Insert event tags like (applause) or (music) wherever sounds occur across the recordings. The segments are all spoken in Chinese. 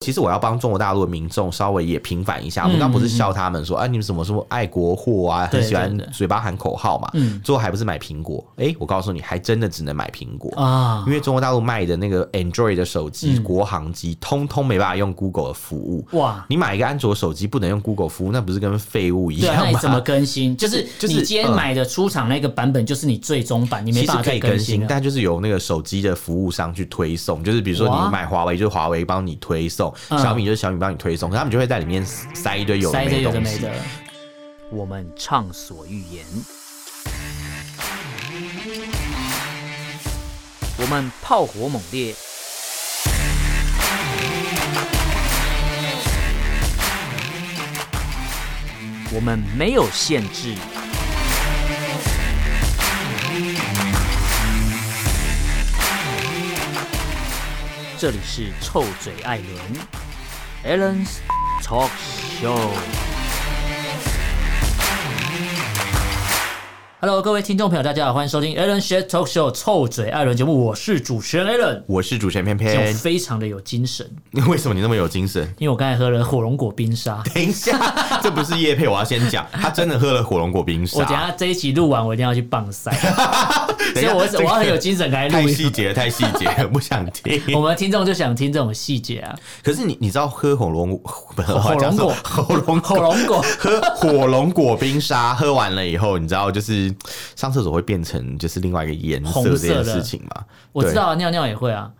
其实我要帮中国大陆的民众稍微也平反一下，我们刚不是笑他们说，啊，你们什么什么爱国货啊，很喜欢嘴巴喊口号嘛，最后还不是买苹果？哎，我告诉你，还真的只能买苹果啊，因为中国大陆卖的那个 Android 的手机、国行机，通通没办法用 Google 的服务。哇，你买一个安卓手机不能用 Google 服务，那不是跟废物一样吗？那你怎么更新？就是就是你今天买的出厂那个版本，就是你最终版，你没办法可以更新，但就是由那个手机的服务商去推送，就是比如说你买华为，就是华为帮你推送；小米就是小米。帮你推送，他们就会在里面塞一堆有的没的东西。我们畅所欲言，我们炮火猛烈，我们没有限制。这里是臭嘴艾伦 Allen's Talk Show。Hello，各位听众朋友，大家好，欢迎收听 Allen's Talk Show 臭嘴艾伦节目。我是主持人 Allen，我是主持人偏偏，非常的有精神。为什么你那么有精神？因为我刚才喝了火龙果冰沙。等一下，(laughs) 这不是叶配，我要先讲，他真的喝了火龙果冰沙。我等下这一集录完，我一定要去棒赛。(laughs) 所以我我要很有精神来录。太细节了，太细节了，不想听。我们听众就想听这种细节啊。可是你你知道喝火龙火龙果 (laughs) 火龙火龙果喝火龙果冰沙，喝完了以后，你知道就是上厕所会变成就是另外一个颜色这件事情嘛？我知道啊，尿尿也会啊。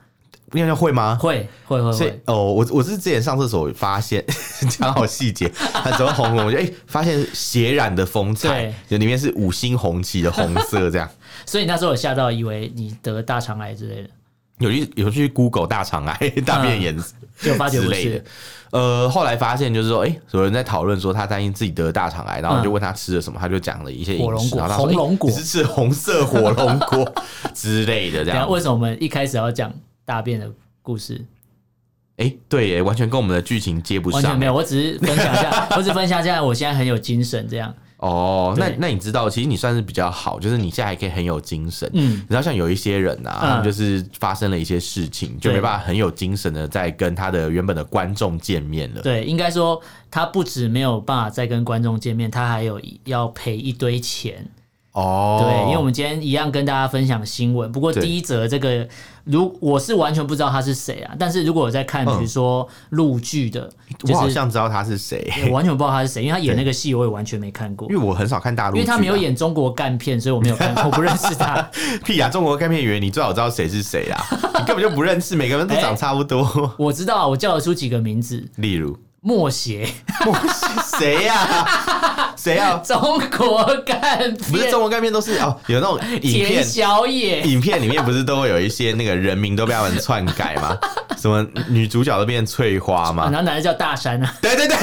尿尿会吗？会会会会。哦，我我是之前上厕所发现，(laughs) 讲好细节，它怎么红红？我就哎，发现血染的风采，就里面是五星红旗的红色这样。(laughs) 所以那时候我吓到，以为你得大肠癌之类的。有去有去 Google 大肠癌大便颜色，就发觉不是。呃，后来发现就是说，哎，有人在讨论说他担心自己得大肠癌，然后就问他吃了什么，他就讲了一些饮食，然后红龙果，你是吃红色火龙果之类的这样。(laughs) 为什么我们一开始要讲大便的故事？哎，对耶，完全跟我们的剧情接不上。完全没有，我只是分享一下，(laughs) 我只是分享一下，我现在很有精神这样。哦，那那你知道，其实你算是比较好，就是你现在还可以很有精神。嗯，你知道像有一些人啊，他们就是发生了一些事情，就没办法很有精神的在跟他的原本的观众见面了。对，应该说他不止没有办法再跟观众见面，他还有要赔一堆钱。哦，对，因为我们今天一样跟大家分享新闻，不过第一则这个，如我是完全不知道他是谁啊，但是如果我在看，比如说陆剧的，我好像知道他是谁，我完全不知道他是谁，因为他演那个戏我也完全没看过，因为我很少看大陆，因为他没有演中国干片，所以我没有看过，我不认识他。(laughs) 屁呀，中国干片演员，你最好知道谁是谁啊？你根本就不认识，每个人都长差不多。我知道，我叫得出几个名字，例如。默写，默 (laughs) 写谁呀？谁呀？中国干片不是中国干片都是哦，有那种影片，小野影片里面不是都会有一些那个人名都被他们篡改吗？什么女主角都变翠花吗？(laughs) 然后男的叫大山啊？对对对。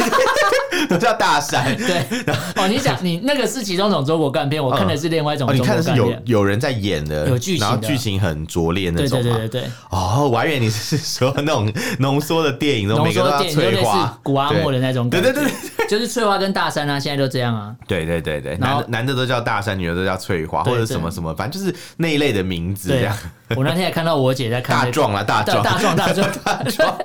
(laughs) 都叫大山，(laughs) 对 (laughs) 哦。你讲你那个是其中一种中国干片，我看的是另外一种。你看的是有有人在演的，有剧情，然后剧情很拙劣那种。对对对对。哦，我还以为你是说那种浓缩的电影，每个都要翠花、古阿莫的那种。对对对，就是翠花跟大山啊，现在都这样啊。对对对对，男男的都叫大山，女的都叫翠花，或者什么什么，反正就是那一类的名字这样。我那天也看到我姐在看大壮啊，大壮大壮大壮大壮。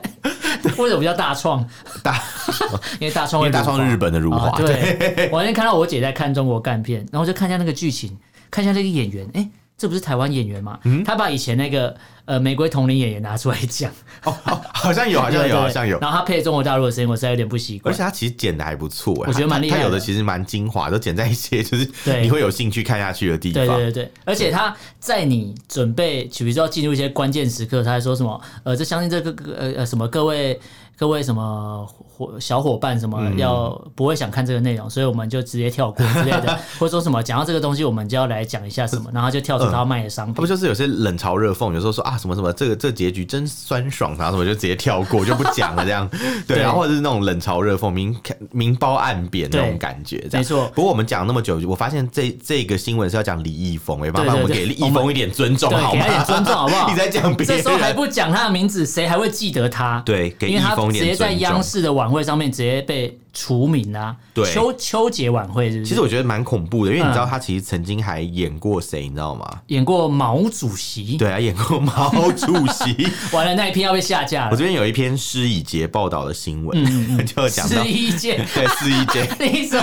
为什么叫大创？大，(laughs) 因为大创，因为大创日本的辱华。对，我那天看到我姐在看中国干片，然后就看一下那个剧情，看一下那个演员，哎，这不是台湾演员吗？他把以前那个呃玫瑰同龄演员拿出来讲，哦，好像有，(laughs) 好像有，好像有。然后他配中国大陆的声音，我实在有点不习惯。而且他其实剪的还不错，我觉得蛮厉害。他有的其实蛮精华，都剪在一些就是你会有兴趣看下去的地方。对对对，而且他在你准备，比如说要进入一些关键时刻，他还说什么？呃，这相信这个呃呃什么各位。各位什么伙小伙伴什么要不会想看这个内容，所以我们就直接跳过之类的，(laughs) 或者说什么讲到这个东西，我们就要来讲一下什么，然后就跳出他要卖的商品。他不就是有些冷嘲热讽，有时候说啊什么什么这个这个结局真酸爽，然后什么就直接跳过就不讲了这样。(laughs) 对，然后或者是那种冷嘲热讽、明明褒暗贬那种感觉。没错。不过我们讲那么久，我发现这这个新闻是要讲李易峰，哎，麻烦我们给李易峰一点尊重好吗？尊重好不好？(laughs) 你在讲别人，这时候还不讲他的名字，谁还会记得他？对，给易峰点。直接在央视的晚会上面直接被除名啊，对，秋秋节晚会是不是？其实我觉得蛮恐怖的，因为你知道他其实曾经还演过谁，你知道吗？演过毛主席。对啊，演过毛主席。(laughs) 完了，那一篇要被下架了。我这边有一篇施以杰报道的新闻，嗯、(laughs) 就讲到施一杰，对施一杰，你说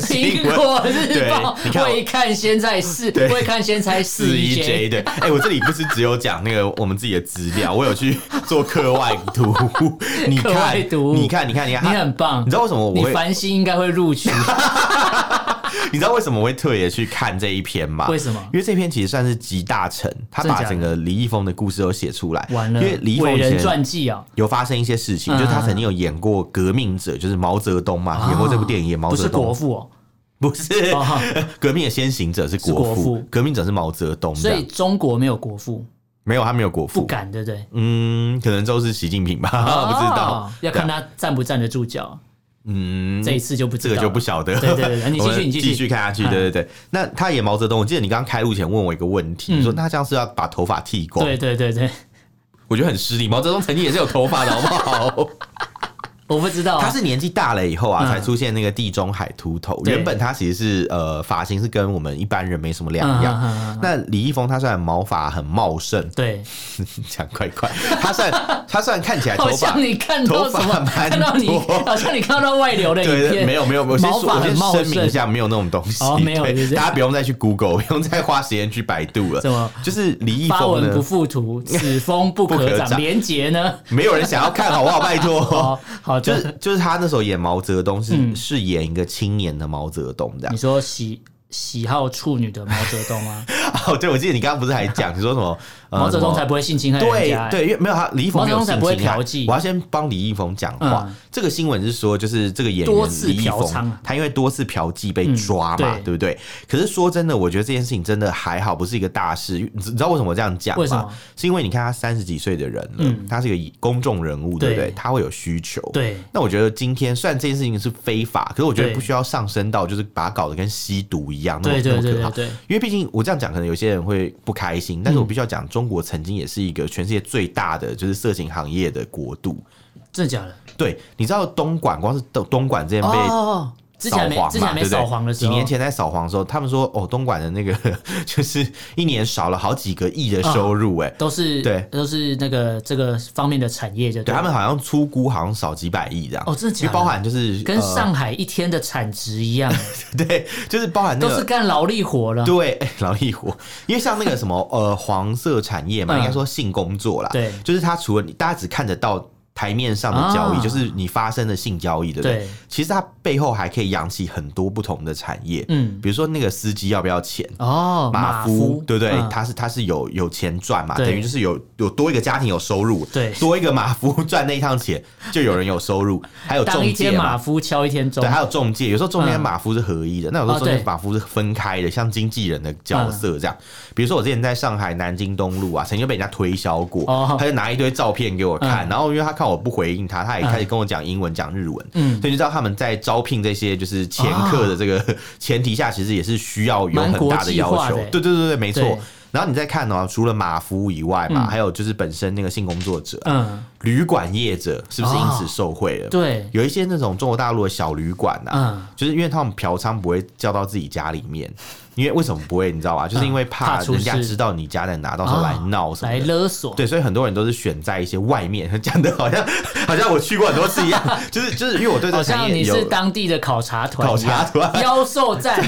苹果日报未看先在试，未看先猜施一杰。对，哎、欸，我这里不是只有讲那个我们自己的资料，我有去做课外读，(laughs) 你看，你看，你看，你看，你很棒。你知道为什么你繁星应该会录取。(laughs) 你知道为什么我会特别去看这一篇吗？为什么？因为这篇其实算是集大成，他把整个李易峰的故事都写出来。完了，因为李易峰人传记啊，有发生一些事情，就是他曾经有演过革命者，就是毛泽东嘛，演过这部电影，演毛泽东。不是国父哦，不是，(laughs) 革命的先行者是国父，革命者是毛泽东。所以中国没有国父，没有，他没有国父，不敢，对不对？嗯，可能都是习近平吧，(laughs) 不知道，要看他站不站得住脚。嗯，这一次就不这个就不晓得。对对对，你继续，你继续看下去。对对对，那他演毛泽东，我记得你刚刚开录前问我一个问题，你说那这样是要把头发剃光？对对对对，我觉得很失礼。毛泽东曾经也是有头发的，好不好？我不知道，他是年纪大了以后啊，才出现那个地中海秃头。原本他其实是呃发型是跟我们一般人没什么两样。那李易峰他虽然毛发很茂盛，对，(laughs) 讲快快，他算 (laughs) 他虽然看起来头发，像你看到什么？看到你好像你看到外流的影片，没有没有，我先说，我先声明一下，没有那种东西，没有，大家不用再去 Google，不用再花时间去百度了。什么？就是李易峰呢不附图，此风 (laughs) 不可长，连结呢？没有人想要看，好不好？拜托，好。就是就是他那时候演毛泽东是、嗯、是演一个青年的毛泽东这样。你说喜喜好处女的毛泽东吗？哦，对，我记得你刚刚不是还讲你说什么？毛泽东才不会性侵害人家。对对，因为没有他，李易峰没才不会嫖妓。我要先帮李易峰讲话。这个新闻是说，就是这个演员李易峰，他因为多次嫖妓被抓嘛，对不对？可是说真的，我觉得这件事情真的还好，不是一个大事。你知道为什么我这样讲吗？是因为你看他三十几岁的人了，他是一个公众人物，对不对？他会有需求。对。那我觉得今天虽然这件事情是非法，可是我觉得不需要上升到就是把它搞得跟吸毒一样那么那么可怕。对。因为毕竟我这样讲，可能有些人会不开心，但是我必须要讲，中国曾经也是。一个全世界最大的就是色情行业的国度，真的假的？对，你知道东莞光是东东莞这边被扫黄嘛？对不对？几年前在扫黄的时候，他们说哦，东莞的那个 (laughs) 就是一年少了好几个亿的收入，哎，都是对，都是那个这个方面的产业，就对他们好像粗估好像少几百亿这样。哦，真的假的？包含就是跟上海一天的产值一样，(laughs) 对，就是包含都是干劳力活了。对，(laughs) 劳力活，因为像那个什么呃黄色产业嘛，应该说性工作啦，对，就是他除了你大家只看得到。台面上的交易就是你发生的性交易，对不对？其实它背后还可以养起很多不同的产业，嗯，比如说那个司机要不要钱？哦，马夫，对不对？他是他是有有钱赚嘛，等于就是有有多一个家庭有收入，对，多一个马夫 (laughs) 赚那一趟钱，就有人有收入，(laughs) 还有中介马夫敲一天钟，对，还有中介，有时候中间马夫是合一的，那有时候中间马夫是分开的，像经纪人的角色这样。比如说我之前在上海南京东路啊，曾经被人家推销过，他就拿一堆照片给我看，然后因为他看我不回应他，他也开始跟我讲英文、讲日文，嗯，所以你知道他们在招聘这些就是前客的这个 (laughs) 前提下，其实也是需要有很大的要求。对对对对，没错。然后你再看哦，除了马夫以外嘛，还有就是本身那个性工作者，嗯，旅馆业者是不是因此受贿了？对，有一些那种中国大陆的小旅馆呐，嗯，就是因为他们嫖娼不会叫到自己家里面。因为为什么不会？你知道吧？就是因为怕人家知道你家在哪，到时候来闹什么，来勒索。对，所以很多人都是选在一些外面，讲的好像好像我去过很多次一样。就 (laughs) 是就是，因为我对这个产业有，好像你是当地的考察团，考察团妖兽站，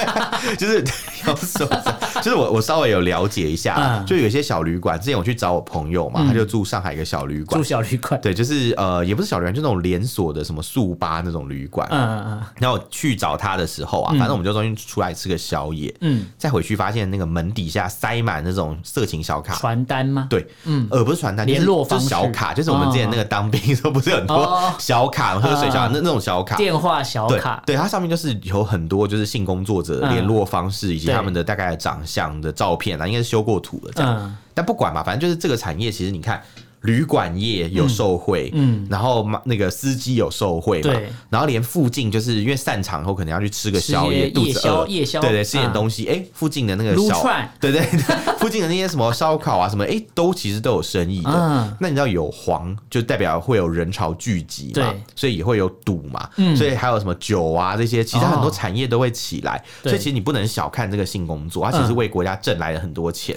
(laughs) 就是 (laughs) 妖兽站。就是我我稍微有了解一下，就有些小旅馆。之前我去找我朋友嘛，他就住上海一个小旅馆，住小旅馆。对，就是呃，也不是小旅馆，就那种连锁的什么速八那种旅馆。嗯嗯嗯。然后我去找他的时候啊，反正我们就中间出来吃个宵夜。嗯。再回去发现那个门底下塞满那种色情小卡，传单吗？对，嗯，呃不是传单，联络方式小卡，就是我们之前那个当兵时候不是很多小卡，喝水小卡那那种小卡，电话小卡，对，它上面就是有很多就是性工作者联络方式以及他们的大概长相的照片啊，应该是修过图的这样。但不管嘛，反正就是这个产业，其实你看。旅馆业有受贿，嗯，然后那个司机有受贿嘛，对，然后连附近就是因为散场后可能要去吃个宵夜，肚子饿，夜宵，对对，吃点东西，哎，附近的那个小，对对，(laughs) 附近的那些什么烧烤啊什么，哎，都其实都有生意的。那你知道有黄就代表会有人潮聚集嘛，所以也会有赌嘛，所以还有什么酒啊这些，其实很多产业都会起来，所以其实你不能小看这个性工作，它其实为国家挣来了很多钱。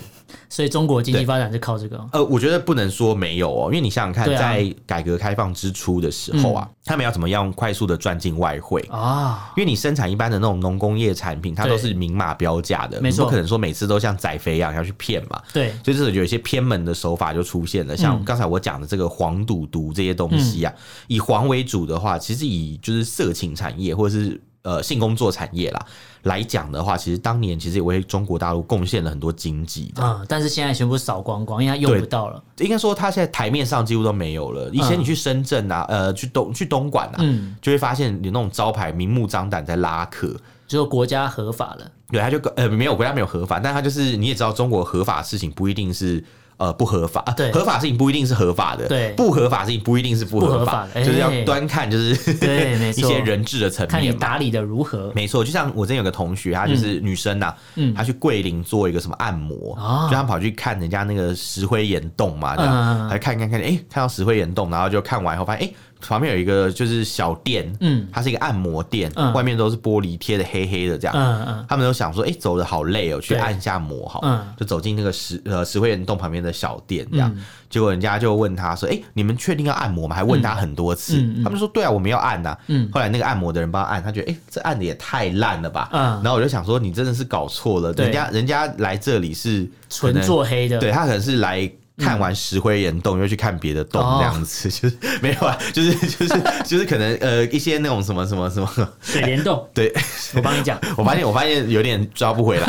所以中国经济发展是靠这个？呃，我觉得不能说没有哦，因为你想想看，在改革开放之初的时候啊，他们要怎么样快速的赚进外汇？啊？因为你生产一般的那种农工业产品，它都是明码标价的，没错，不可能说每次都像宰肥一样要去骗嘛。对，所以这有一些偏门的手法就出现了，像刚才我讲的这个黄赌毒这些东西啊，以黄为主的话，其实以就是色情产业或者是呃性工作产业啦。来讲的话，其实当年其实也为中国大陆贡献了很多经济的，嗯，但是现在全部扫光光，因为它用不到了。应该说，它现在台面上几乎都没有了。以前你去深圳啊，呃，去东去东莞啊，嗯，就会发现有那种招牌明目张胆在拉客，就国家合法了。对，他就呃没有国家没有合法，但他就是你也知道，中国合法的事情不一定是。呃，不合法，对，合法事情不一定是合法的，对，不合法事情不一定是不合法，就是要端看就是对，(laughs) 一些人质的层面，看你打理的如何。没错，就像我之前有个同学，她就是女生呐，嗯，她去桂林做一个什么按摩，就她跑去看人家那个石灰岩洞嘛，这样，还看看看，哎，看到石灰岩洞，然后就看完以后发现，哎。旁边有一个就是小店，嗯，它是一个按摩店，嗯，外面都是玻璃贴的黑黑的这样，嗯嗯，他们都想说，哎，走的好累哦，去按一下摩好，嗯，就走进那个石呃石灰岩洞旁边的小店这样，结果人家就问他说，哎，你们确定要按摩吗？还问他很多次，他们说对啊，我们要按呐，嗯，后来那个按摩的人帮他按，他觉得，哎，这按的也太烂了吧，嗯，然后我就想说，你真的是搞错了，人家人家来这里是纯做黑的，对他可能是来。看完石灰岩洞，又去看别的洞，这样子 (laughs) 就是没有啊，就是就是就是可能呃一些那种什么什么什么水帘洞，(laughs) 对，我帮你讲，(laughs) 我发现我发现有点抓不回来，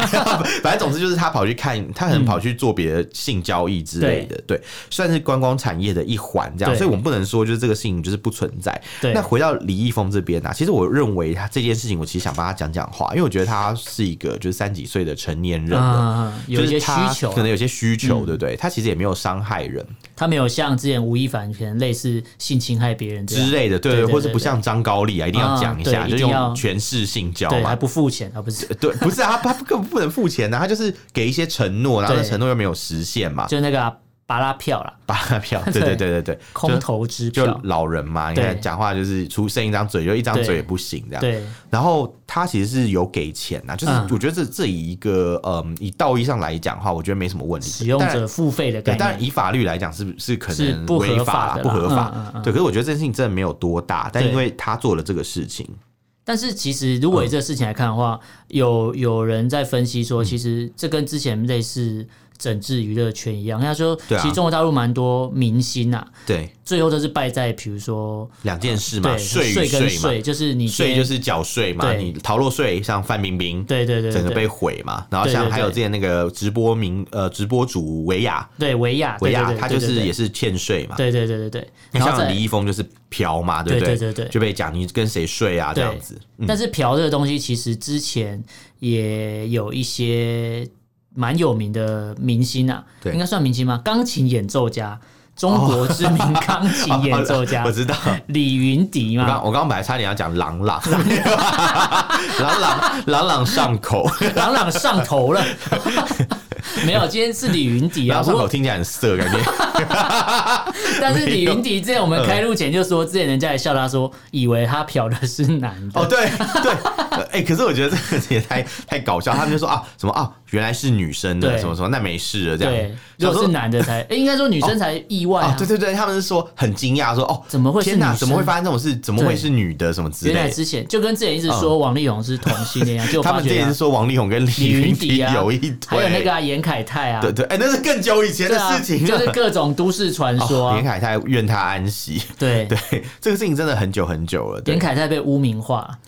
反正总之就是他跑去看，他可能跑去做别的性交易之类的，对，算是观光产业的一环这样，所以我们不能说就是这个事情就是不存在。那回到李易峰这边啊，其实我认为他这件事情，我其实想帮他讲讲话，因为我觉得他是一个就是三几岁的成年人了，有一些需求，可能有些需求，对不对？他其实也没有。伤害人，他没有像之前吴亦凡可能类似性侵害别人之类的，对，或者不像张高丽啊，一定要讲一下，就用权势性交，嘛，还不付钱啊？不是，(laughs) 对，不是啊，他他根本不能付钱啊，他就是给一些承诺，然后承诺又没有实现嘛，就那个。巴拉票啦，巴拉票，对 (laughs) 对对。对对，空头支票，就老人嘛，你看讲话就是出剩一张嘴，就一张嘴也不行这样。对，然后他其实是有给钱呐，就是我觉得这这以一个嗯以道义上来讲的话，我觉得没什么问题。使用者付费的概念，当然以法律来讲是是可能违法不合法。对，可是我觉得这件事情真的没有多大，但因为他做了这个事情。但是其实如果以这个事情来看的话，有有人在分析说，其实这跟之前类似。整治娱乐圈一样，他说，其实中国大陆蛮多明星啊，对，最后都是败在比如说两件事嘛，税税跟税，就是你税就是缴税嘛，你逃漏税，像范冰冰，对对对，整个被毁嘛，然后像还有之前那个直播名呃直播主维亚，对维亚维亚，他就是也是欠税嘛，对对对对对，像李易峰就是嫖嘛，对不对？对对？对，就被讲你跟谁睡啊这样子，但是嫖这个东西其实之前也有一些。蛮有名的明星啊，对，应该算明星吗？钢琴演奏家，中国知名钢琴演奏家，(laughs) 我知道李云迪嘛。我刚刚本来差点要讲朗朗，(laughs) 朗朗朗朗上口，朗朗上头了。(laughs) 没有，今天是李云迪啊。上口听起来很色，感觉。但是李云迪之前我们开录前就说，之前人家也笑他说，以为他嫖的是男的。哦，对对，哎，可是我觉得这个也太太搞笑。他们就说啊，什么啊，原来是女生的，什么什么，那没事了，这样。对，如果是男的才，(laughs) 哎，应该说女生才意外啊。对对对，他们是说很惊讶，说哦，怎么会？天哪，怎么会发生这种事？怎么会是女的？什么之类的。原来之前就跟之前一直说王力宏是同性恋 (laughs) 他们之前是说王力宏跟李云迪有一腿，还有那个严凯泰啊。对对，哎，那是更久以前的事情，就是各种都市传说。严凯泰愿他安息。(laughs) 对对，这个事情真的很久很久了。严凯泰被污名化，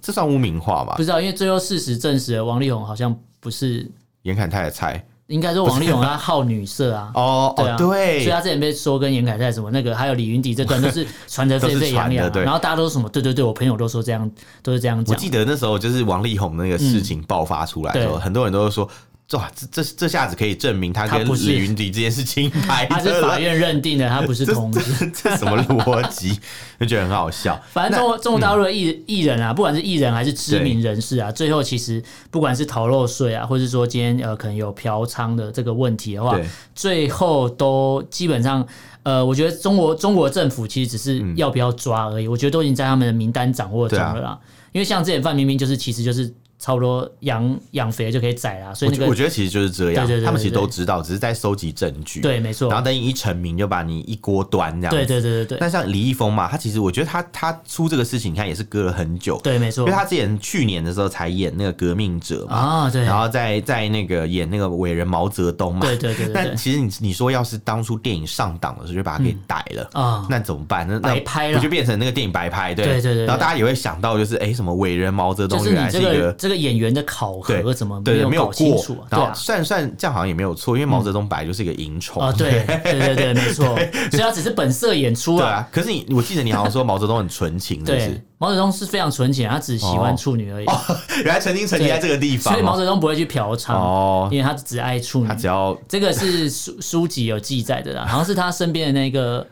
这算污名化吧？不知道，因为最后事实证实了，王力宏好像不是严凯泰的菜。应该说王力宏他好女色啊。哦，对啊，对，所以他之前被说跟严凯泰什么那个，还有李云迪这段都是 (laughs) 传得沸沸扬扬。然后大家都说什么？对对对，我朋友都说这样，都是这样讲。我记得那时候就是王力宏那个事情爆发出来的时候，很多人都说。哇，这这这下子可以证明他跟李云迪这件事清白 (laughs) 他是法院认定的，他不是同志，这，这什么逻辑？就觉得很好笑。(laughs) 反正中国中国大陆的艺艺人啊，不管是艺人还是知名人士啊，最后其实不管是逃漏税啊，或者说今天呃可能有嫖娼的这个问题的话，最后都基本上呃，我觉得中国中国政府其实只是要不要抓而已，我觉得都已经在他们的名单掌握中了啦。因为像这点范冰冰就是其实就是。差不多养养肥就可以宰了，所以那个我觉得其实就是这样，他们其实都知道，只是在收集证据。对，没错。然后等你一成名，就把你一锅端这样。对对对对对。那像李易峰嘛，他其实我觉得他他出这个事情，你看也是隔了很久。对，没错。因为他之前去年的时候才演那个革命者嘛，啊对。然后在在那个演那个伟人毛泽东嘛，对对对，对。但其实你你说要是当初电影上档的时候就把他给逮了啊，嗯，那怎么办？那白拍了，不就变成那个电影白拍？对对对。然后大家也会想到，就是哎，什么伟人毛泽东原来是一个，就是，这个演员的考。核怎么没有搞清楚啊？对啊算算这样好像也没有错，因为毛泽东本来就是一个淫虫啊。对 (laughs) 对对对，没错，(laughs) 所以他只是本色演出啊。可是你，我记得你好像说毛泽东很纯情，对，毛泽东是非常纯情，他只喜欢处女而已。(laughs) 原来曾经沉溺在这个地方，所以毛泽东不会去嫖娼哦，因为他只爱处女。他只要这个是书书籍有记载的啦，好像是他身边的那个。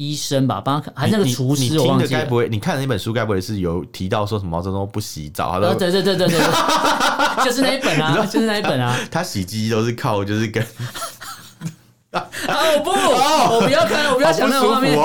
医生吧，帮他看，还是那个厨师？你听的该不会？你看的那本书该不会是有提到说什么毛泽东不洗澡？他说对对对对对，(laughs) 就是那一本啊，就是那一本啊。他洗机都是靠，就是跟。啊！(laughs) 我不，我不要看，我不要想那个画面。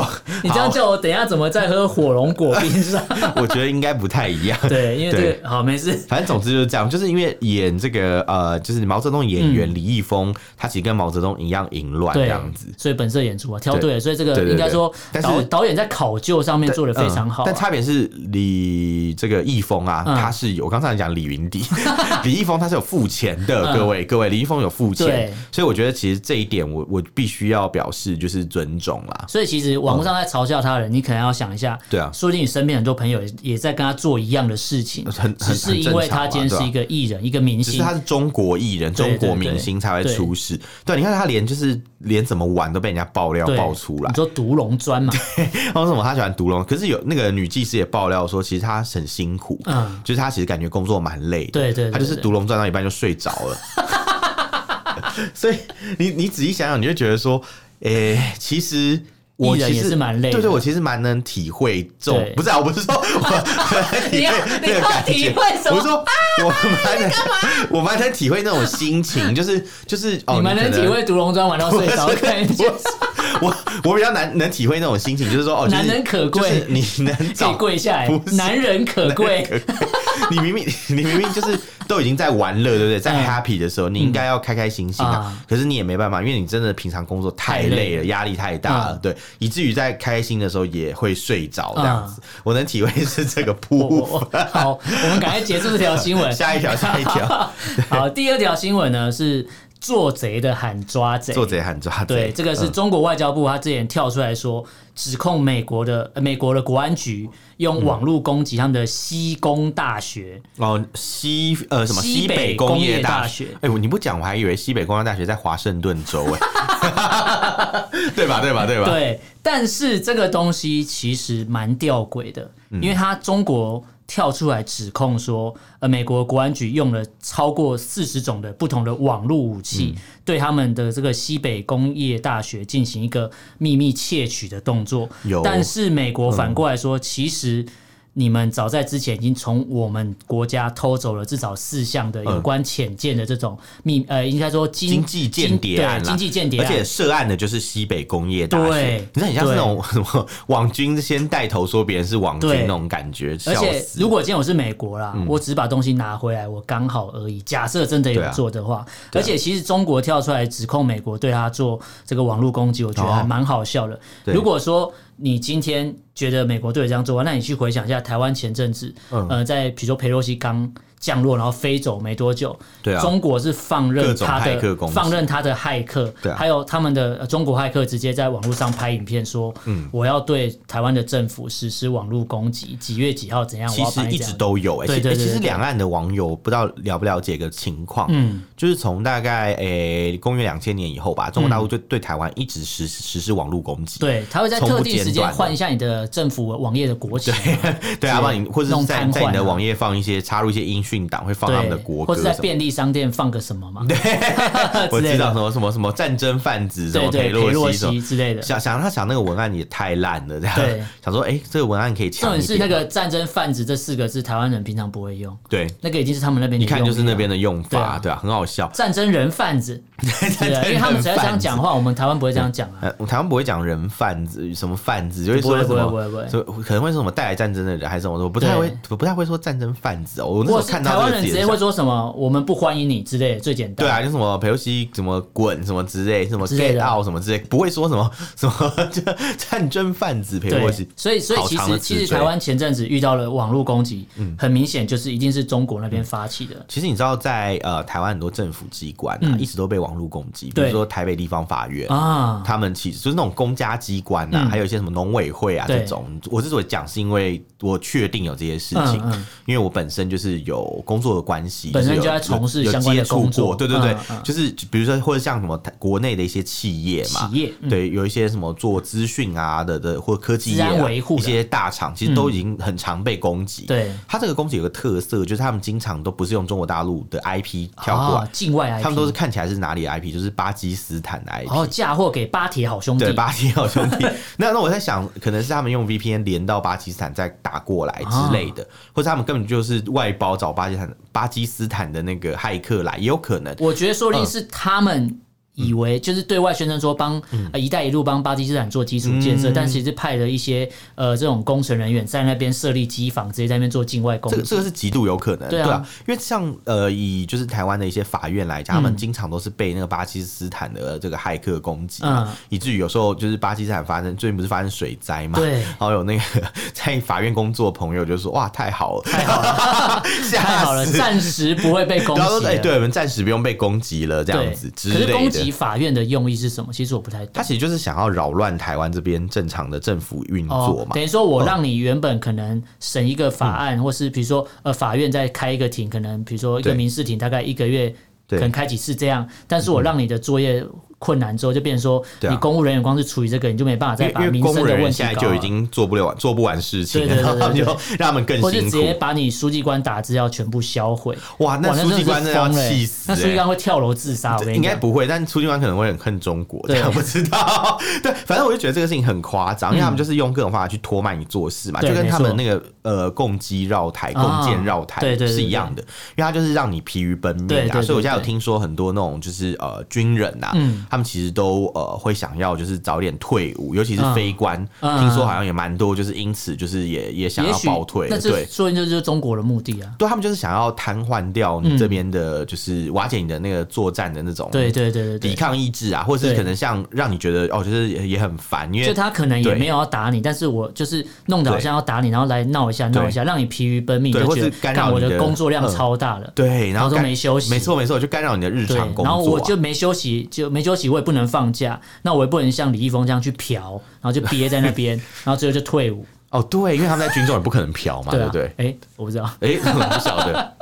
你这样叫我等一下怎么再喝火龙果冰是吧？(laughs) 我觉得应该不太一样。(laughs) 对，因为这个好没事。反正总之就是这样，就是因为演这个呃，就是毛泽东演员李易峰，他其实跟毛泽东一样淫乱这样子，所以本色演出啊，挑对了，所以这个应该说，导导演在考究上面做的非常好。但差别是李这个易峰啊，他是有我刚才讲李云迪，李易峰他是有付钱的，各位各位，李易峰有付钱，所以我觉得其实这一点我。我必须要表示就是尊重啦，所以其实网络上在嘲笑他的人，你可能要想一下，对啊，说不定你身边很多朋友也在跟他做一样的事情，很只是因为他今天是一个艺人，一个明星，只是他是中国艺人、中国明星才会出事。对，你看他连就是连怎么玩都被人家爆料爆出来，你说独龙砖嘛？(laughs) 对，为什么他喜欢独龙？可是有那个女技师也爆料说，其实他很辛苦，嗯，就是他其实感觉工作蛮累，对对，他就是独龙转到一半就睡着了。(laughs) 所以你你仔细想想，你就觉得说，诶、其实我其实是蛮累的，对对，我其实蛮能体会这种，不是啊，我不是说我 (laughs) 体会那个感觉，我是说我蛮能，(laughs) 我蛮能体会那种心情，就是就是哦，你蛮能体会独龙砖玩到睡着的感觉。我我比较难能体会那种心情，就是说哦，难能可贵，你能 (laughs) 找跪下来，男人可贵。你明明你明明就是都已经在玩乐，对不对？在 happy 的时候，你应该要开开心心啊。可是你也没办法，因为你真的平常工作太累了，压力太大了，对，以至于在开心的时候也会睡着这样子。我能体会是这个部分。好，我们赶快结束这条新闻，(laughs) 下一条，下一条。(laughs) 好，第二条新闻呢是。做贼的喊抓贼，做贼喊抓贼。对，这个是中国外交部，他之前跳出来说，指控美国的美国的国安局用网络攻击他们的西工大学。哦，西呃什么西北工业大学？哎，你不讲我还以为西北工业大学在华盛顿州哎，(laughs) 对吧？对吧？对吧？对，但是这个东西其实蛮吊诡的，因为它中国。跳出来指控说，呃，美国国安局用了超过四十种的不同的网络武器，对他们的这个西北工业大学进行一个秘密窃取的动作。有，但是美国反过来说，其实。你们早在之前已经从我们国家偷走了至少四项的有关潜舰的这种秘呃，应该说经济间谍案，经济间谍，而且涉案的就是西北工业大学。对，你看很像是那种什么 (laughs) 网军先带头说别人是网军那种感觉。而且如果今天我是美国啦，我只是把东西拿回来，我刚好而已。假设真的有做的话，而且其实中国跳出来指控美国对他做这个网络攻击，我觉得还蛮好笑的。如果说。你今天觉得美国队这样做，那你去回想一下台湾前阵子，嗯、呃，在比如说佩洛西刚。降落，然后飞走没多久，对啊，中国是放任他的放任他的骇客，对啊，还有他们的中国骇客直接在网络上拍影片说，嗯，我要对台湾的政府实施网络攻击，几月几号怎样？其实一直都有哎，对对，其实两岸的网友不知道了不了解个情况，嗯，就是从大概诶公元两千年以后吧，中国大陆就对台湾一直实实施网络攻击，对，他会在特定时间换一下你的政府网页的国旗，对对啊，帮你或者是在在你的网页放一些插入一些音。训党会放他们的国歌，或者在便利商店放个什么嘛？对，(laughs) 我知道什么什么什么战争贩子，什么裴洛西之类的。想想他想那个文案也太烂了，这样。对，想说哎，这个文案可以强。重点是那个战争贩子这四个字，台湾人平常不会用。对，那个已经是他们那边，一看就是那边的用法，对啊，很好笑。战争人贩子，(laughs) 对，因为他们只要这样讲话，我们台湾不会这样讲啊。台湾不会讲人贩子，什么贩子，就会说什么，可能会说什么带来战争的人，还是什么，我不太会，不太会说战争贩子哦。我那时候看到台湾人直接会说什么，我们不欢迎你之类，最简单。对啊，就什么裴洛西什么滚什么之类，什么 get out 什么之类，不会说什么什么 (laughs) 就战争贩子裴洛西。所以所以其实其实台湾前阵子遇到了网络攻击，很明显就是一定是中国那边发起的。其实你知道，在呃台湾很多政府机关啊，一直都被网络攻击，比如说台北地方法院啊，他们其实就是那种公家机关呐，还有一些什么农委会啊这种。我之所以讲，是因为我确定有这些事情，因为我本身就是有工作的关系，本身就在从事相关的工作。对对对，就是比如说或者像什么国内的一些企业嘛，企业对，有一些什么做资讯啊的的或科技业一些大厂，其实都已经很常被攻击。对，它这个攻击有个特色，就是他们经常都不是用中国大陆的 IP 跳过来，境外 IP，他们都是看起来是哪里的 IP，就是巴基斯坦的 IP，哦，嫁祸给巴铁好兄弟，对，巴铁好兄弟。(laughs) 那那我在想，可能是他们用 VPN 连到巴基斯坦再打过来之类的，或者他们根本就是外包找巴基斯坦巴基斯坦的那个骇客来，也有可能。我觉得说不定是他们。以为就是对外宣称说帮呃“一带一路”帮巴基斯坦做基础建设，但其实派了一些呃这种工程人员在那边设立机房，直接在那边做境外工。这个这个是极度有可能，对啊，因为像呃以就是台湾的一些法院来讲，他们经常都是被那个巴基斯坦的这个骇客攻击，嗯，以至于有时候就是巴基斯坦发生最近不是发生水灾嘛，对，然后有那个在法院工作的朋友就说哇太好了，太好了，太好了，暂时不会被攻击，哎，对我们暂时不用被攻击了，这样子之类的。法院的用意是什么？其实我不太懂。他其实就是想要扰乱台湾这边正常的政府运作嘛。等于说我让你原本可能审一个法案，或是比如说呃法院再开一个庭，可能比如说一个民事庭，大概一个月可能开几次这样。但是我让你的作业。困难之后就变成说，你公务人员光是处理这个，你就没办法再把民生的问题现在就已经做不了、做不完事情，然后就让他们更辛苦。或者直接把你书记官打字要全部销毁。哇，那书记官真的要气死！那书记官会跳楼自杀？我应该不会，但书记官可能会很恨中国，(laughs) 这样不知道。(laughs) 对，反正我就觉得这个事情很夸张，因为他们就是用各种方法去拖慢你做事嘛，就跟他们那个呃共机绕台、共建绕台是一样的，因为他就是让你疲于奔命啊。所以我现在有听说很多那种就是呃军人呐，他们其实都。呃，会想要就是早点退伍，尤其是非官，听说好像也蛮多，就是因此就是也也想要报退。对，说明就是中国的目的啊。对，他们就是想要瘫痪掉你这边的，就是瓦解你的那个作战的那种，对对对对，抵抗意志啊，或者是可能像让你觉得哦，就是也很烦，因为就他可能也没有要打你，但是我就是弄得好像要打你，然后来闹一下闹一下，让你疲于奔命，就觉得干扰我的工作量超大了，对，然后都没休息，没错没错，就干扰你的日常工作，然后我就没休息，就没休息，我也不能放假。那我也不能像李易峰这样去嫖，然后就憋在那边，然后最后就退伍。哦，对，因为他们在军中也不可能嫖嘛，(laughs) 对不对？哎，我不知道，哎，我不晓得，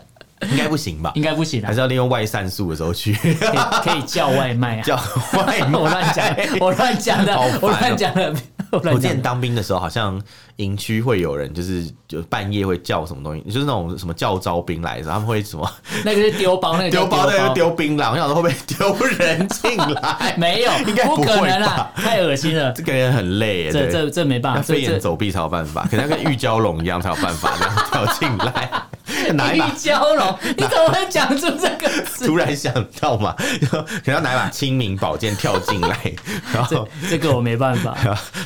应该不行吧？应该不行，还是要利用外散素的时候去，可以叫外卖啊？(laughs) 叫外卖？(laughs) 我乱讲，我乱讲的，我乱讲的。(laughs) 我之前当兵的时候，好像营区会有人，就是就半夜会叫什么东西，就是那种什么叫招兵来着，他们会什么？(laughs) 那个是丢包，(laughs) 那个丢包，那个丢槟榔。我想说会不会丢人进来？没有，应该不可能啦，太恶心了。这个人很累，这这这没办法，飞檐走壁才有办法，可能跟玉娇龙一样才有办法这样跳进来。(laughs) 拿一把玉娇龙，你怎么会讲出这个词？突然想到嘛，(laughs) 可能要拿一把清明宝剑跳进来，(laughs) 然后这个我没办法。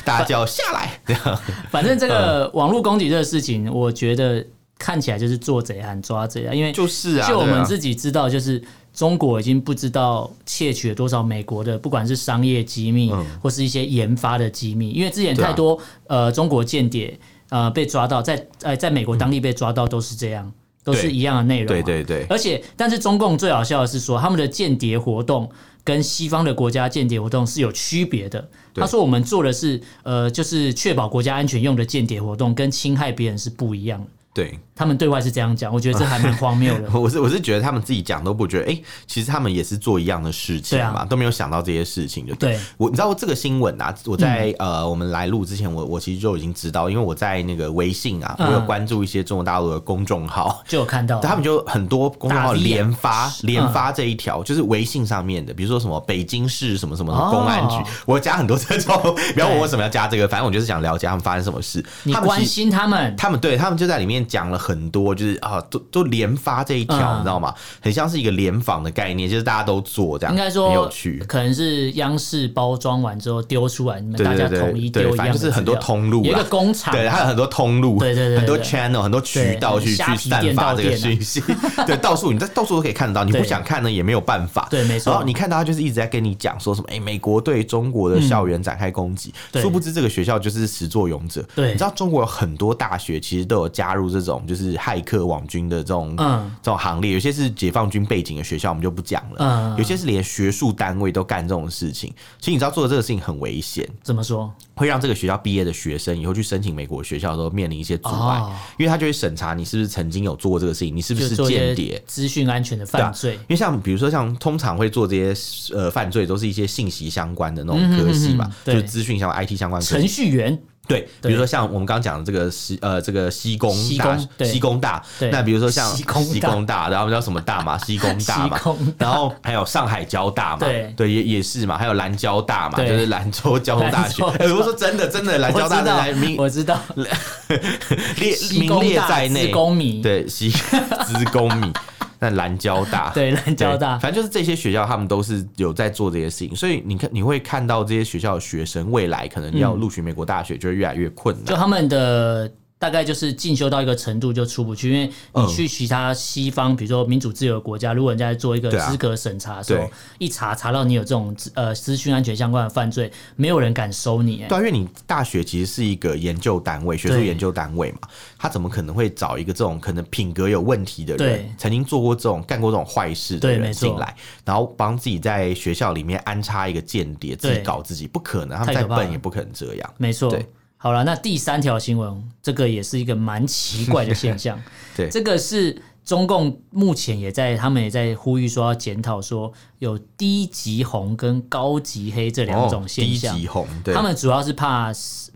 大家叫下来，这样。反正这个网络攻击这个事情，我觉得看起来就是做贼喊抓贼啊，因为就是啊，就我们自己知道，就是中国已经不知道窃取了多少美国的，不管是商业机密或是一些研发的机密，因为之前太多呃中国间谍呃被抓到，在呃在美国当地被抓到都是这样，都是一样的内容。对对对。而且，但是中共最好笑的是说，他们的间谍活动。跟西方的国家间谍活动是有区别的。他说我们做的是呃，就是确保国家安全用的间谍活动，跟侵害别人是不一样的。对。他们对外是这样讲，我觉得这还蛮荒谬的。(laughs) 我是我是觉得他们自己讲都不觉得，哎、欸，其实他们也是做一样的事情嘛，啊、都没有想到这些事情就对。对我，你知道这个新闻啊？我在、嗯、呃，我们来录之前，我我其实就已经知道，因为我在那个微信啊，我有关注一些中国大陆的公众号，就有看到他们就很多公众号连发连发这一条，就是微信上面的，比如说什么北京市什么什么公安局，哦、我加很多这种，不要问我为什么要加这个，反正我就是想了解他们发生什么事。你关心他们，他们对他们就在里面讲了很多，就是。啊，都都连发这一条，嗯、你知道吗？很像是一个联访的概念，就是大家都做这样，应该说很有趣。可能是央视包装完之后丢出来，你们大家统一丢一样，反正就是很多通路，一个工厂，对，还有很多通路，对对对，很多 channel，很多渠道去去散发这个讯息，(laughs) 对，到处你在到处都可以看得到。你不想看呢，也没有办法。对，没错然后。你看到他就是一直在跟你讲说什么，哎，美国对中国的校园展开攻击，殊不知这个学校就是始作俑者。对，你知道中国有很多大学其实都有加入这种就是骇客网军的这种。嗯，这种行列有些是解放军背景的学校，我们就不讲了。嗯，有些是连学术单位都干这种事情。其实你知道做的这个事情很危险。怎么说？会让这个学校毕业的学生以后去申请美国学校的时候面临一些阻碍，哦、因为他就会审查你是不是曾经有做过这个事情，你是不是间谍、资讯安全的犯罪。因为像比如说像通常会做这些呃犯罪，都是一些信息相关的那种科系嘛，嗯、哼哼哼就是资讯相关、IT 相关科系。程序员。对，比如说像我们刚刚讲的这个西呃这个西工大西工大，那比如说像西工大，然后叫什么大嘛？(laughs) 西工大嘛，然后还有上海交大嘛，对。对也也是嘛，还有兰交大嘛，就是兰州交通大学。哎，我说真的真的 (laughs) 兰交大的名我知道，(laughs) 列名列在内，资工迷对西资工迷。那兰交大，对兰交大，反正就是这些学校，他们都是有在做这些事情，所以你看，你会看到这些学校的学生未来可能要录取美国大学，就会越来越困难。就他们的。大概就是进修到一个程度就出不去，因为你去其他西方，比如说民主自由的国家，如果人家在做一个资格审查的时候，一查查到你有这种呃资讯安全相关的犯罪，没有人敢收你。对，因为你大学其实是一个研究单位，学术研究单位嘛，他怎么可能会找一个这种可能品格有问题的人，曾经做过这种干过这种坏事的人进来，然后帮自己在学校里面安插一个间谍，自己搞自己，不可能，他们再笨也不可能这样。没错。好了，那第三条新闻，这个也是一个蛮奇怪的现象。(laughs) 对，这个是中共目前也在，他们也在呼吁说要检讨，说有低级红跟高级黑这两种现象。哦、低级红，对，他们主要是怕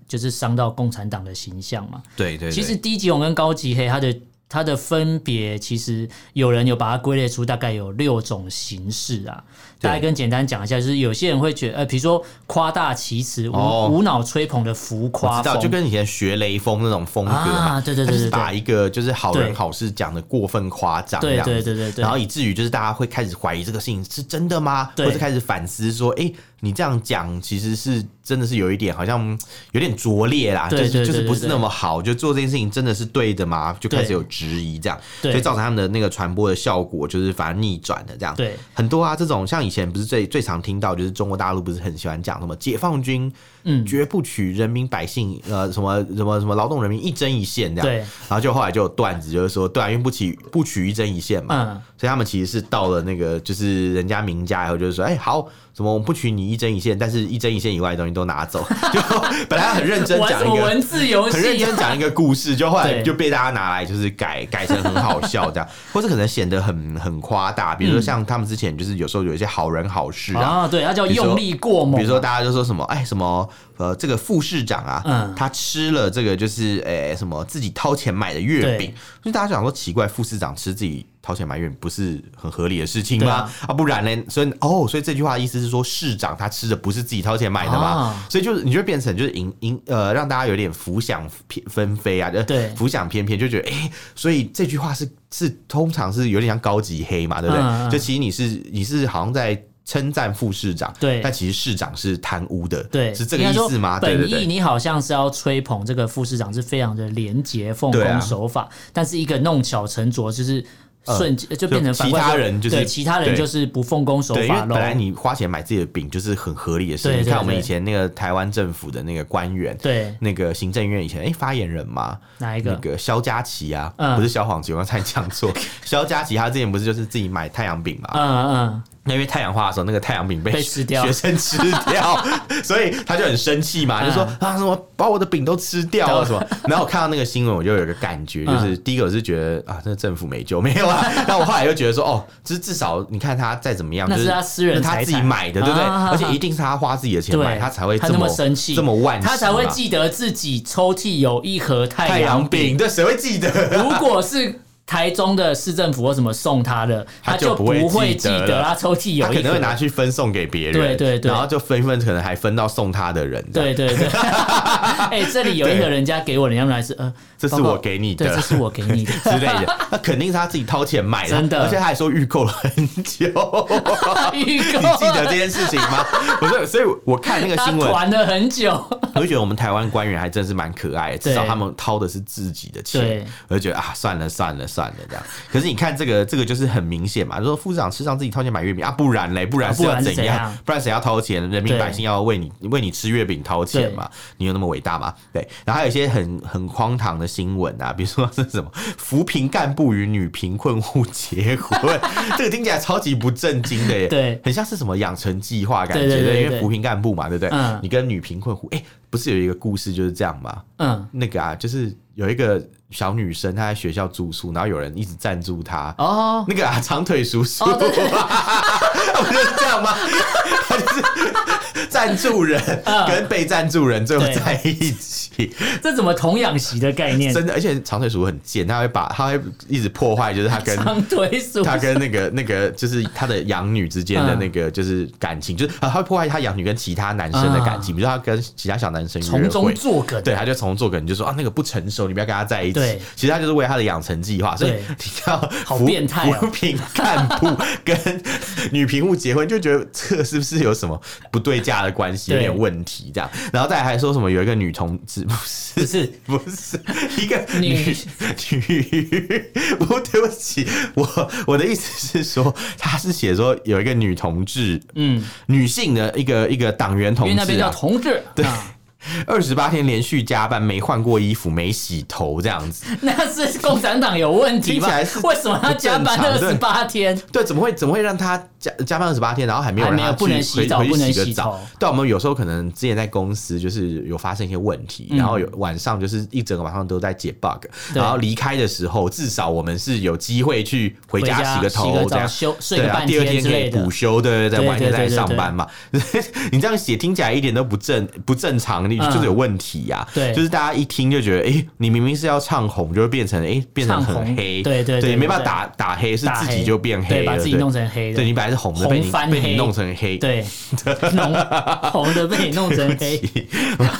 就是伤到共产党的形象嘛。对，对对。其实低级红跟高级黑，它的它的分别，其实有人有把它归类出大概有六种形式啊。大概跟简单讲一下，就是有些人会觉得，呃，比如说夸大其词、无无脑吹捧的浮夸，知道就跟以前学雷锋那种风格嘛，对对对对，把一个就是好人好事讲的过分夸张，对对对对，然后以至于就是大家会开始怀疑这个事情是真的吗？或者开始反思说，哎，你这样讲其实是真的是有一点好像有点拙劣啦，就是就是不是那么好，就做这件事情真的是对的吗？就开始有质疑这样，所以造成他们的那个传播的效果就是反而逆转的这样，对，很多啊这种像以。以前不是最最常听到，就是中国大陆不是很喜欢讲什么解放军，嗯，绝不取人民百姓，呃，什么什么什么劳动人民一针一线这样，对，然后就后来就有段子，就是说对啊，因为不取不取一针一线嘛，嗯，所以他们其实是到了那个就是人家名家以后，就是说，哎，好。什么？我们不取你一针一线，但是一针一线以外的东西都拿走。(laughs) 就本来很认真 (laughs) 讲一个文字游戏，很认真讲一个故事，就后来就被大家拿来就是改改成很好笑这样，(laughs) 或者可能显得很很夸大。比如说像他们之前就是有时候有一些好人好事啊，对，他叫用力过猛。比如说大家就说什么，哎，什么呃，这个副市长啊，他吃了这个就是哎什么自己掏钱买的月饼，所以大家想说奇怪，副市长吃自己。掏钱买月饼不是很合理的事情吗？啊，啊，不然呢？所以哦，所以这句话的意思是说，市长他吃的不是自己掏钱买的吗？啊、所以就是你就变成就是引引呃，让大家有点浮想纷飞啊，就对，浮想翩翩，就觉得哎、欸，所以这句话是是通常是有点像高级黑嘛，对不对？嗯、就其实你是你是好像在称赞副市长，对，但其实市长是贪污的，对，是这个意思吗？本意你好像是要吹捧这个副市长是非常的廉洁奉公守法，啊、但是一个弄巧成拙就是。瞬间就变成其他人就是对其他人就是不奉公守法。因为本来你花钱买自己的饼就是很合理的事。你看我们以前那个台湾政府的那个官员，对那个行政院以前哎发言人嘛，哪一个？那个萧佳琪啊，不是萧煌奇，我刚才讲错。(laughs) 萧佳琪他之前不是就是自己买太阳饼嘛？嗯嗯。那因为太阳花的时候，那个太阳饼被，被吃掉，学生吃掉，(laughs) 所以他就很生气嘛，就说啊什么把我的饼都吃掉了 (laughs) 什么。然后我看到那个新闻，我就有一个感觉，就是第一个我是觉得啊，这个政府没救 (laughs) 没有啊。但我后来又觉得说，哦，就是至少你看他再怎么样，那是他私人他自己买的，对不对？而且一定是他花自己的钱买，他才会这么生气，这么惋惜，他才会记得自己抽屉有一盒太阳饼。对，谁会记得？如果是。台中的市政府或什么送他的，他就不会记得他抽屉有，他可能会拿去分送给别人，对对对，然后就分一分，可能还分到送他的人，对对对。(laughs) 哎，这里有一个人家给我的，要不然是呃，这是我给你的，这是我给你的。之类的，那肯定是他自己掏钱买的，真的，而且他还说预购了很久，(laughs) 预购，你记得这件事情吗？不是，所以我看那个新闻，玩了很久，我就觉得我们台湾官员还真是蛮可爱的，至少他们掏的是自己的钱，我就觉得啊，算了算了算了这样，可是。你看这个，这个就是很明显嘛，就说副市长吃上自己掏钱买月饼啊，不然嘞，不然是要怎样？不然谁要掏钱？人民百姓要为你为你吃月饼掏钱嘛？你有那么伟大嘛？对。然后还有一些很很荒唐的新闻啊，(laughs) 比如说是什么扶贫干部与女贫困户结婚，(laughs) 这个听起来超级不正经的耶，对，很像是什么养成计划感觉，对，因为扶贫干部嘛，对不对？嗯你跟女贫困户，哎，不是有一个故事就是这样吗？嗯，那个啊，就是有一个。小女生她在学校住宿，然后有人一直赞助她。哦，那个啊，长腿叔叔，(laughs) 不就是这样吗？他就是赞助人跟被赞助人最后在一起，这怎么童养媳的概念？真的，而且长腿叔叔很贱，他会把他会一直破坏，就是他跟长腿鼠，他跟那个那个就是他的养女之间的那个就是感情，就是他会破坏他养女跟其他男生的感情，比如说他跟其他小男生从中作梗，对，他就从中作梗，就说啊那个不成熟，你不要跟他在一起。其实他就是为他的养成计划，所以你要好变态，扶贫干部跟女贫户结婚，就觉得 (laughs) 这个是不是有什么不对价的关系，有点问题这样。然后再还说什么有一个女同志，不是不是 (laughs) 不是一个女女，不对不起，我我的意思是说，他是写说有一个女同志，嗯，女性的一个一个党员同志，那边叫同志，对。(laughs) 二十八天连续加班，没换过衣服，没洗头，这样子，(laughs) 那是共产党有问题吧？为什么要加班二十八天？对，怎么会怎么会让他加加班二十八天，然后还没有让他不能洗澡，不能洗澡？对，我们有时候可能之前在公司就是有发生一些问题，然后有晚上就是一整个晚上都在解 bug，然后离开的时候至少我们是有机会去回家洗个头，这样休睡个半天，第二天可以补休，对对对，在晚上再上班嘛。(laughs) 你这样写听起来一点都不正不正常。就是有问题呀，对，就是大家一听就觉得，哎，你明明是要唱红，就会变成哎，变成很黑，对对对，没办法打打黑，是自己就变黑了，把自己弄成黑。的，对，你本来是红的，被你被你弄成黑，对，(laughs) 红的被你弄成黑，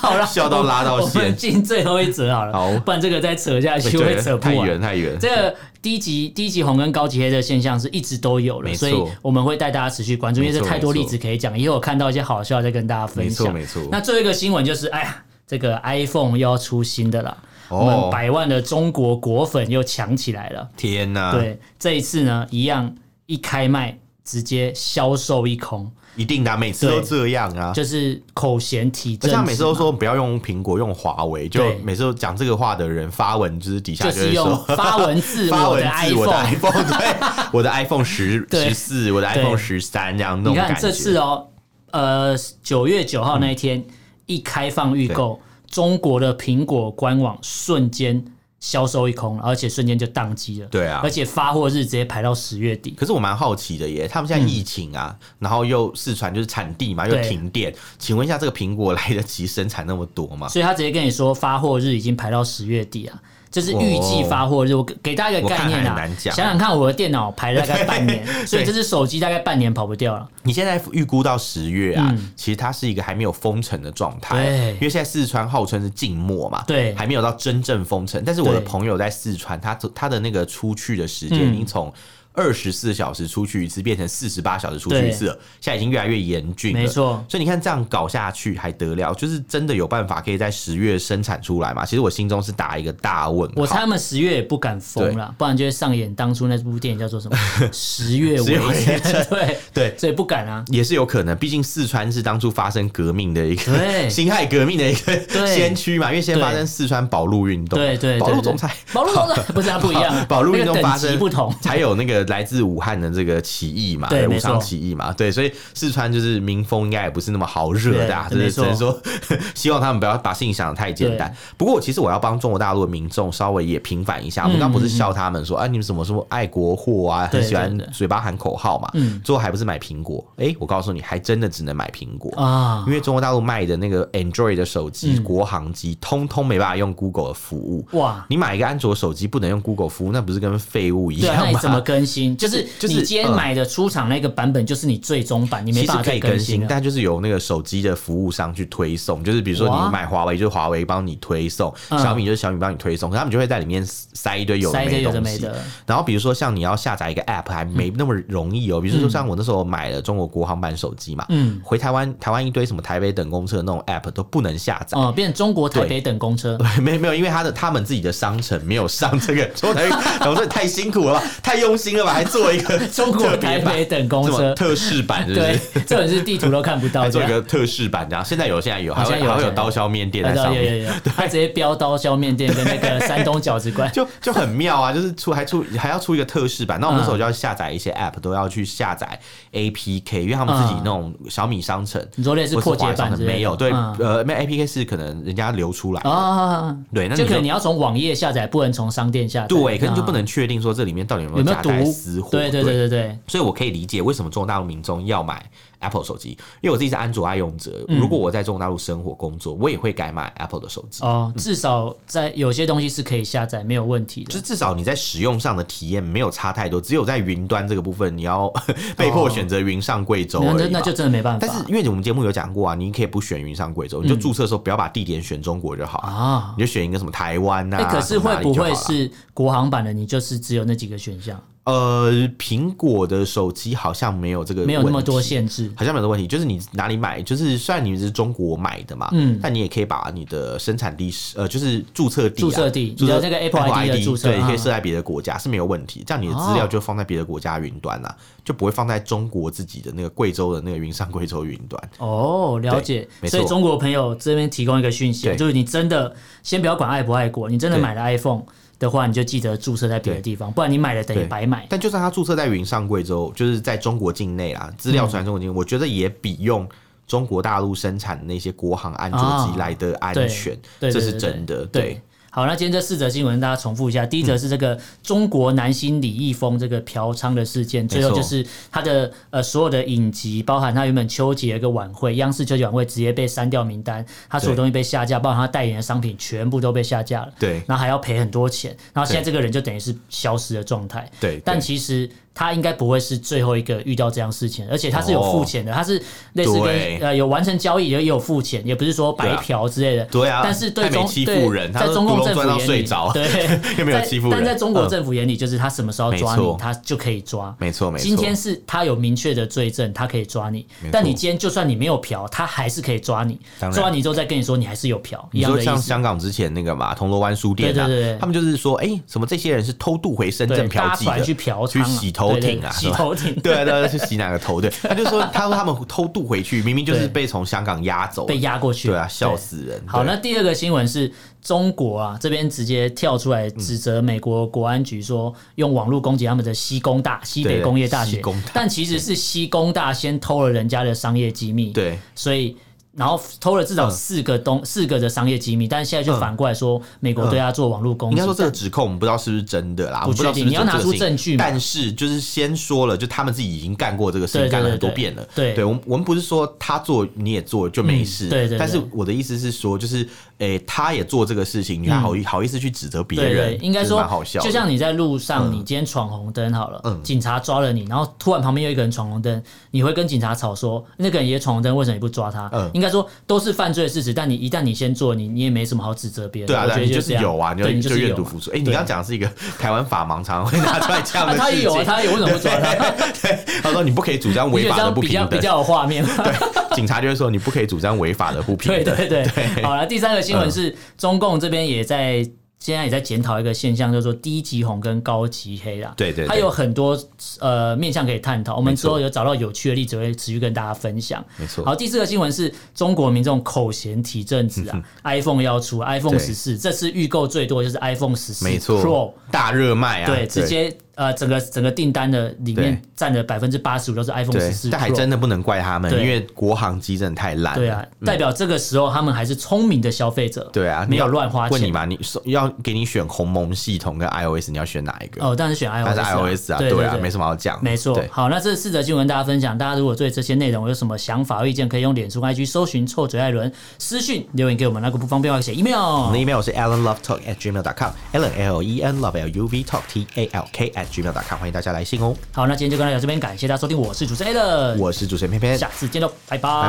好了，(laughs) 笑到拉到线，我们进最后一折好了，好，不然这个再扯下去会扯不完，太远太远。这个低级低级红跟高级黑的现象是一直都有了，所以我们会带大家持续关注，因为这太多例子可以讲，以后我看到一些好笑再跟大家分享，没错没错。那最后一个新闻就是，哎呀。这个 iPhone 又要出新的了，哦、我们百万的中国果粉又抢起来了！天哪！对，这一次呢，一样一开卖直接销售一空，一定的、啊，每次都这样啊，就是口嫌体正直，像每次都说不要用苹果，用华为，就每次都讲这个话的人发文就是底下就是说 (laughs) 发文字发文字我的 iPhone，对，(laughs) 我的 iPhone 十十四，我的 iPhone 十三这样弄。你看这次哦，呃，九月九号那一天。嗯。一开放预购，中国的苹果官网瞬间销售一空，而且瞬间就宕机了。对啊，而且发货日直接排到十月底。可是我蛮好奇的耶，他们现在疫情啊，嗯、然后又四川就是产地嘛，又停电，对请问一下，这个苹果来得及生产那么多吗？所以他直接跟你说发货日已经排到十月底啊。这是预计发货日，我给大家一个概念啊，想想看，我的电脑排了大概半年，(laughs) 所以这只手机大概半年跑不掉了。你现在预估到十月啊，其实它是一个还没有封城的状态，因为现在四川号称是静默嘛，对，还没有到真正封城。但是我的朋友在四川，他他的那个出去的时间已经从。二十四小时出去一次，变成四十八小时出去一次了，现在已经越来越严峻了。没错，所以你看这样搞下去还得了？就是真的有办法可以在十月生产出来吗？其实我心中是打一个大问号。我猜他们十月也不敢封了，不然就会上演当初那部电影叫做什么《(laughs) 十月围城》。(laughs) 对对，所以不敢啊，也是有可能。毕竟四川是当初发生革命的一个 (laughs) 辛亥革命的一个先驱嘛，因为先发生四川保路运动。对对，保路总裁，保路总裁不是他不一样，保路运动发生不同，才有那个。个来自武汉的这个起义嘛，对武昌起义嘛，对，所以四川就是民风应该也不是那么好惹的，就是只能说 (laughs) 希望他们不要把事情想的太简单。不过其实我要帮中国大陆的民众稍微也平反一下，我们刚不是笑他们说啊，你们什么什么爱国货啊，很喜欢嘴巴喊口号嘛，最后还不是买苹果？哎，我告诉你，还真的只能买苹果啊，因为中国大陆卖的那个 Android 的手机、国行机，通通没办法用 Google 的服务。哇，你买一个安卓手机不能用 Google 服务，那不是跟废物一样吗？你怎么更新？就是就是你今天买的出厂那个版本，就是你最终版，你没办法再更新。但就是由那个手机的服务商去推送，就是比如说你买华为，就是华为帮你推送；小米就是小米帮你推送，他们就会在里面塞一堆有的没的东西。然后比如说像你要下载一个 App，还没那么容易哦。比如说像我那时候买了中国国行版手机嘛，嗯，回台湾台湾一堆什么台北等公车那种 App 都不能下载。哦，变成中国台北等公车？(laughs) 对，没没有，因为他的他们自己的商城没有上这个中国台北等公车，(laughs) 太辛苦了吧，太用心了吧，还做一个 (laughs) 中国台北等公车。特仕版，是不是？这本是地图都看不到，做一个特仕版这样。现在有，现在有，好像有，有刀削面店在上面，他直接标刀削面店跟那个山东饺子馆，(laughs) 就就很妙啊！就是出还出还要出一个特仕版，那我们那时候就要下载一些 App，都要去下载 APK，因为他们自己那种小米商城，你说类似破解版的没有？对，呃，那 APK 是可能人家流出来。啊，对，那就可能你要从网页下载，不能从商店下载，对，可能就不能确定说这里面到底有没有夹带私货，对对对对对，所以我可以理解为什么中国大陆民众要买。Apple 手机，因为我自己是安卓爱用者，如果我在中国大陆生活工作，我也会改买 Apple 的手机。哦，至少在有些东西是可以下载没有问题的，就至少你在使用上的体验没有差太多，只有在云端这个部分你要 (laughs) 被迫选择云上贵州，那那就真的没办法。但是因为我们节目有讲过啊，你可以不选云上贵州，你就注册的时候不要把地点选中国就好啊，你就选一个什么台湾啊。可是会不会是国行版的？你就是只有那几个选项？呃，苹果的手机好像没有这个，没有那么多限制，好像没有这个问题。就是你哪里买，就是虽然你是中国买的嘛，嗯，但你也可以把你的生产地是呃，就是注册地，注册地，你的这个 Apple ID 的注册，对，可以设在别的国家是没有问题。这样你的资料就放在别的国家云端了，就不会放在中国自己的那个贵州的那个云上贵州云端。哦，了解。所以中国朋友这边提供一个讯息，就是你真的先不要管爱不爱国，你真的买了 iPhone。的话，你就记得注册在别的地方，不然你买了等于白买。但就算他注册在云上贵州，就是在中国境内啦，资料传中国境内，我觉得也比用中国大陆生产的那些国行安卓机来的安全，这是真的。对。好，那今天这四则新闻大家重复一下。第一则是这个中国男星李易峰这个嫖娼的事件，最后就是他的呃所有的影集，包含他原本秋节一个晚会，央视秋节晚会直接被删掉名单，他所有东西被下架，包含他代言的商品全部都被下架了。对，然后还要赔很多钱，然后现在这个人就等于是消失的状态。对，但其实。他应该不会是最后一个遇到这样事情，而且他是有付钱的，他是类似跟呃有完成交易，也也有付钱，也不是说白嫖之类的。对啊，但是对中对在中共政府眼里，(laughs) 对，又 (laughs) 没有欺负人。但在中国政府眼里，就是他什么时候抓你，他就可以抓。没错没错。今天是他有明确的罪证，他可以抓你。但你今天就算你没有嫖，他还是可以抓你。抓完你之后再跟你说你还是有嫖。你说像香港之前那个嘛，铜锣湾书店，对对对，他们就是说，哎，什么这些人是偷渡回深圳嫖妓的，去嫖娼，去洗头。头顶啊，洗头顶，对啊，对啊，去洗哪个头？对，他就说，他说他们偷渡回去，(laughs) 明明就是被从香港押走，被押过去，对啊，笑死人。好，那第二个新闻是中国啊，这边直接跳出来指责美国国安局说用网络攻击他们的西工大、西北工业大学，但其实是西工大先偷了人家的商业机密，对，所以。然后偷了至少四个东、嗯、四个的商业机密，但是现在就反过来说，美国对他做网络攻击。应该说这个指控我们不知道是不是真的啦，不确定。你要拿出证据。但是就是先说了，就他们自己已经干过这个事情，干了很多遍了。对，对，我们我们不是说他做你也做就没事。对对。但是我的意思是说，就是诶，他也做这个事情，你还好意好意思去指责别人？对应该说蛮好笑。就像你在路上，你今天闯红灯好了，警察抓了你，然后突然旁边有一个人闯红灯，你会跟警察吵说，那个人也闯红灯，为什么你不抓他？嗯。应该说都是犯罪的事实，但你一旦你先做，你你也没什么好指责别人。对啊，你就是有啊，你就愿赌服输。哎，你刚刚讲的是一个台湾法盲，常常会拿出来这样的 (laughs) 事情。他也有啊，他有，为什么不抓他？(laughs) 对，他说你不可以主张违法的不平等，比较有画面。(laughs) 对，警察就会说你不可以主张违法的不平等。对对对。好了，第三个新闻是中共这边也在。现在也在检讨一个现象，就是说低级红跟高级黑啦。对对，它有很多呃面向可以探讨。我们之后有找到有趣的例子，会持续跟大家分享。没错。好，第四个新闻是中国民众口嫌体正直啊，iPhone 要出 iPhone 十四，这次预购最多就是 iPhone 十四 Pro 大热卖啊，对，直接呃，整个整个订单的里面占了百分之八十五都是 iPhone 十四，但还真的不能怪他们，因为国行机真的太烂。对啊，代表这个时候他们还是聪明的消费者。对啊，没有乱花钱。问你嘛，你要给你选鸿蒙系统跟 iOS，你要选哪一个？哦，当然是选 iOS，但是 iOS 啊，对啊，没什么好讲。没错。好，那这四则新闻大家分享，大家如果对这些内容有什么想法、意见，可以用脸书 IG 搜寻臭嘴艾伦私讯留言给我们。那个不方便的话，写 email。我们的 email 是 allenlovetalk at gmail dot com，allen l e n love l u v talk t a l k at gmail.com，欢迎大家来信哦。好，那今天就跟大家这边感谢大家收听，我是主持人 Allen，我是主持人偏偏，下次见喽，拜拜，拜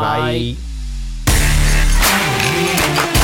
拜。